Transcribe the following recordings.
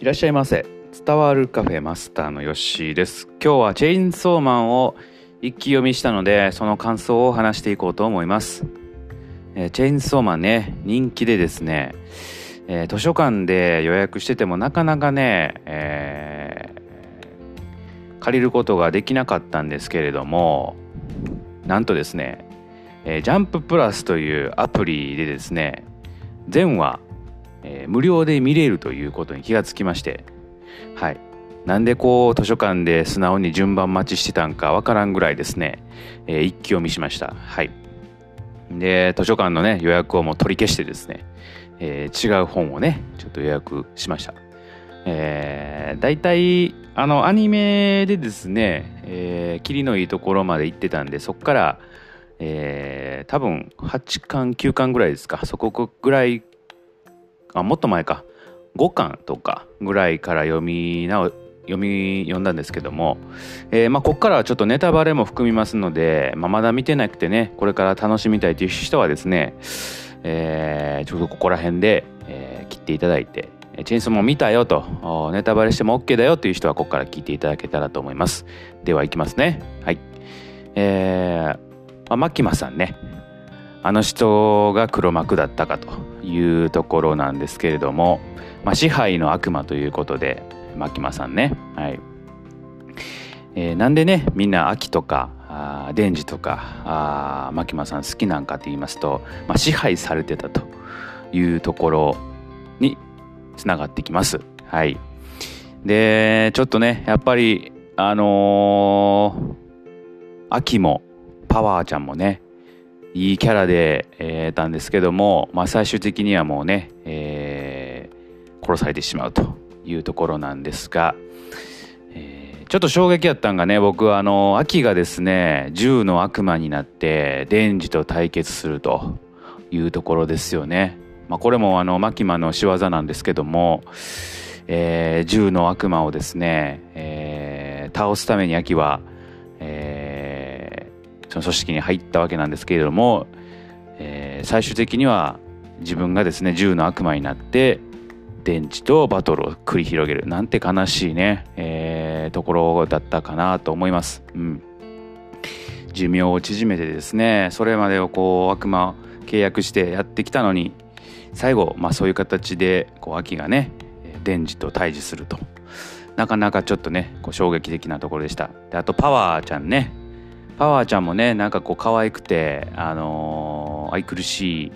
いらっしゃいませ。伝わるカフェマスターのヨッシーです。今日はチェインソーマンを一気読みしたのでその感想を話していこうと思います、えー、チェインソーマンね人気でですね、えー、図書館で予約しててもなかなかね、えー、借りることができなかったんですけれどもなんとですね、えー、ジャンププラスというアプリでですね全話えー、無料で見れるということに気がつきまして。はい。なんでこう図書館で素直に順番待ちしてたんかわからんぐらいですね、えー、一気読みしました。はい。で図書館のね予約をもう取り消してですね、えー、違う本をねちょっと予約しました。えー、大体あのアニメでですね、えー、霧のいいところまで行ってたんでそこから、えー、多分8巻9巻ぐらいですか。そこぐらいあもっと前か。5巻とかぐらいから読み読み読んだんですけども、えー、まあ、ここからはちょっとネタバレも含みますので、まあ、まだ見てなくてねこれから楽しみたいという人はですね、えー、ちょっとここら辺で、えー、切っていただいてチェーンソーも見たよとネタバレしても OK だよという人はここから聞いていただけたらと思います。ではいきますね。はい。えー、まあ、マキマさんね。あの人が黒幕だったかと。いうところなんですけれども、まあ、支配の悪魔ということで牧間さんね、はい。えー、なんでねみんな秋とかあデンジとかあ牧間さん好きなんかって言いますと、まあ、支配されてたというところにつながってきます。はい、でちょっとねやっぱりあのー、秋もパワーちゃんもねいいキャラで、えー、たんですけども、まあ、最終的にはもうね、えー、殺されてしまうというところなんですが、えー、ちょっと衝撃やったんがね僕はあの秋がですね銃の悪魔になってデンジと対決するというところですよね。まあ、これもあのマキマの仕業なんですけども、えー、銃の悪魔をですね、えー、倒すために秋は、その組織に入ったわけなんですけれども、えー、最終的には自分がですね銃の悪魔になって電池とバトルを繰り広げる。なんて悲しいね、えー、ところだったかなと思います。うん、寿命を縮めてですねそれまでをこう悪魔契約してやってきたのに最後、まあ、そういう形でこう秋がね電池と対峙すると。なかなかちょっとねこう衝撃的なところでした。であとパワーちゃんね。パワーちゃんもねなんかこう可愛くてあのー、愛くるしい、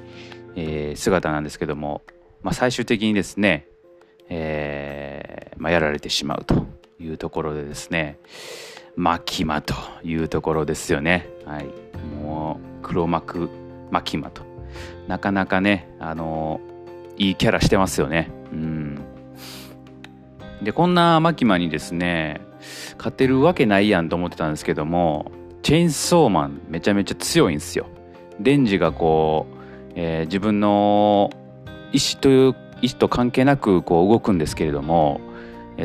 えー、姿なんですけどもまあ、最終的にですね、えーまあ、やられてしまうというところでですねマキマというところですよね。はい、もう黒幕マキマとなかなかねあのいいキャラしてますよね。うんでこんなマキマにですね勝てるわけないやんと思ってたんですけどもチェーンソーマンめちゃめちゃ強いんですよ。デンジがこう、えー、自分の意思という意思と関係なくこう動くんですけれども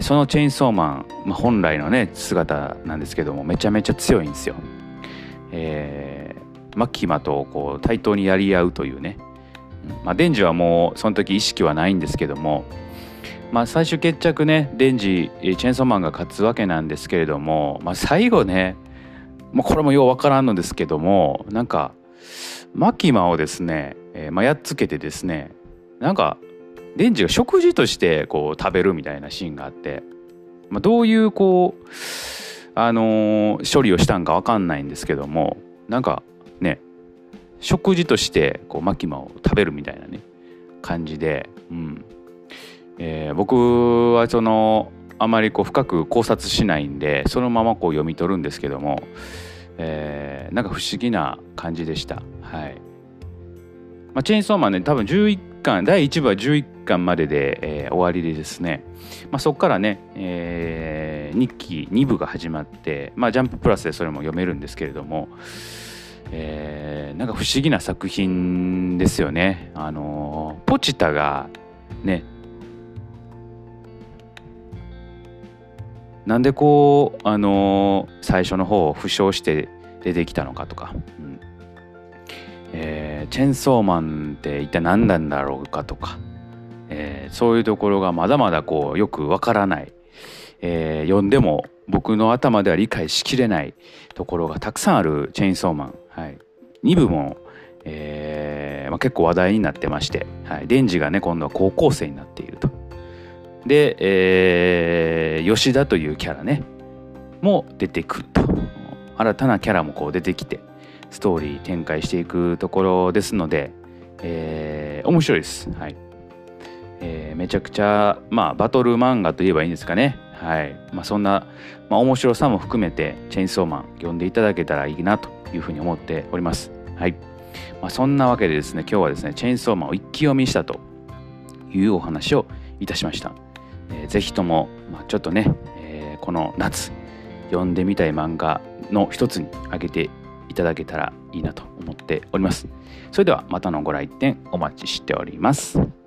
そのチェーンソーマン、まあ、本来のね姿なんですけどもめちゃめちゃ強いんですよ。えー、マキマとこう対等にやり合うというね、まあ、デンジはもうその時意識はないんですけども、まあ、最終決着ねデンジチェーンソーマンが勝つわけなんですけれども、まあ、最後ね、まあ、これもようわからんのですけどもなんかマキマをですね、えーまあ、やっつけてですねなんかデンジが食事としてこう食べるみたいなシーンがあって、まあ、どういうこうあのー、処理をしたんか分かんないんですけどもなんかね食事としてこうマキマを食べるみたいなね感じで、うん。えー、僕はそのあまりこう深く考察しないんでそのままこう読み取るんですけども、えー、なんか不思議な感じでした。はいまあ、チェーンソーマンね多分11巻第1部は11巻までで、えー、終わりでですね、まあ、そこからね、えー、2期2部が始まって、まあ、ジャンププラスでそれも読めるんですけれども、えー、なんか不思議な作品ですよね。あのポチタがねなんでこうあの最初の方を負傷して出てきたのかとか、うん。えー、チェンソーマンって一体何なんだろうかとか、えー、そういうところがまだまだこうよくわからない、えー、読んでも僕の頭では理解しきれないところがたくさんあるチェインソーマン、はい、2部も、えーまあ、結構話題になってまして、はい、デンジがね今度は高校生になっていると。で、えー、吉田というキャラねも出てくると新たなキャラもこう出てきてストーリー展開していくところですので、えー、面白いです。はいえー、めちゃくちゃ、まあ、バトル漫画といえばいいんですかね。はいまあ、そんな、まあ、面白さも含めてチェーンソーマン読んでいただけたらいいなというふうに思っております。はいまあ、そんなわけでですね今日はですねチェーンソーマンを一気読みしたというお話をいたしました。えー、ぜひとも、まあ、ちょっとね、えー、この夏読んでみたい漫画の一つに挙げていただけたらいいなと思っております。それではまたのご来店お待ちしております。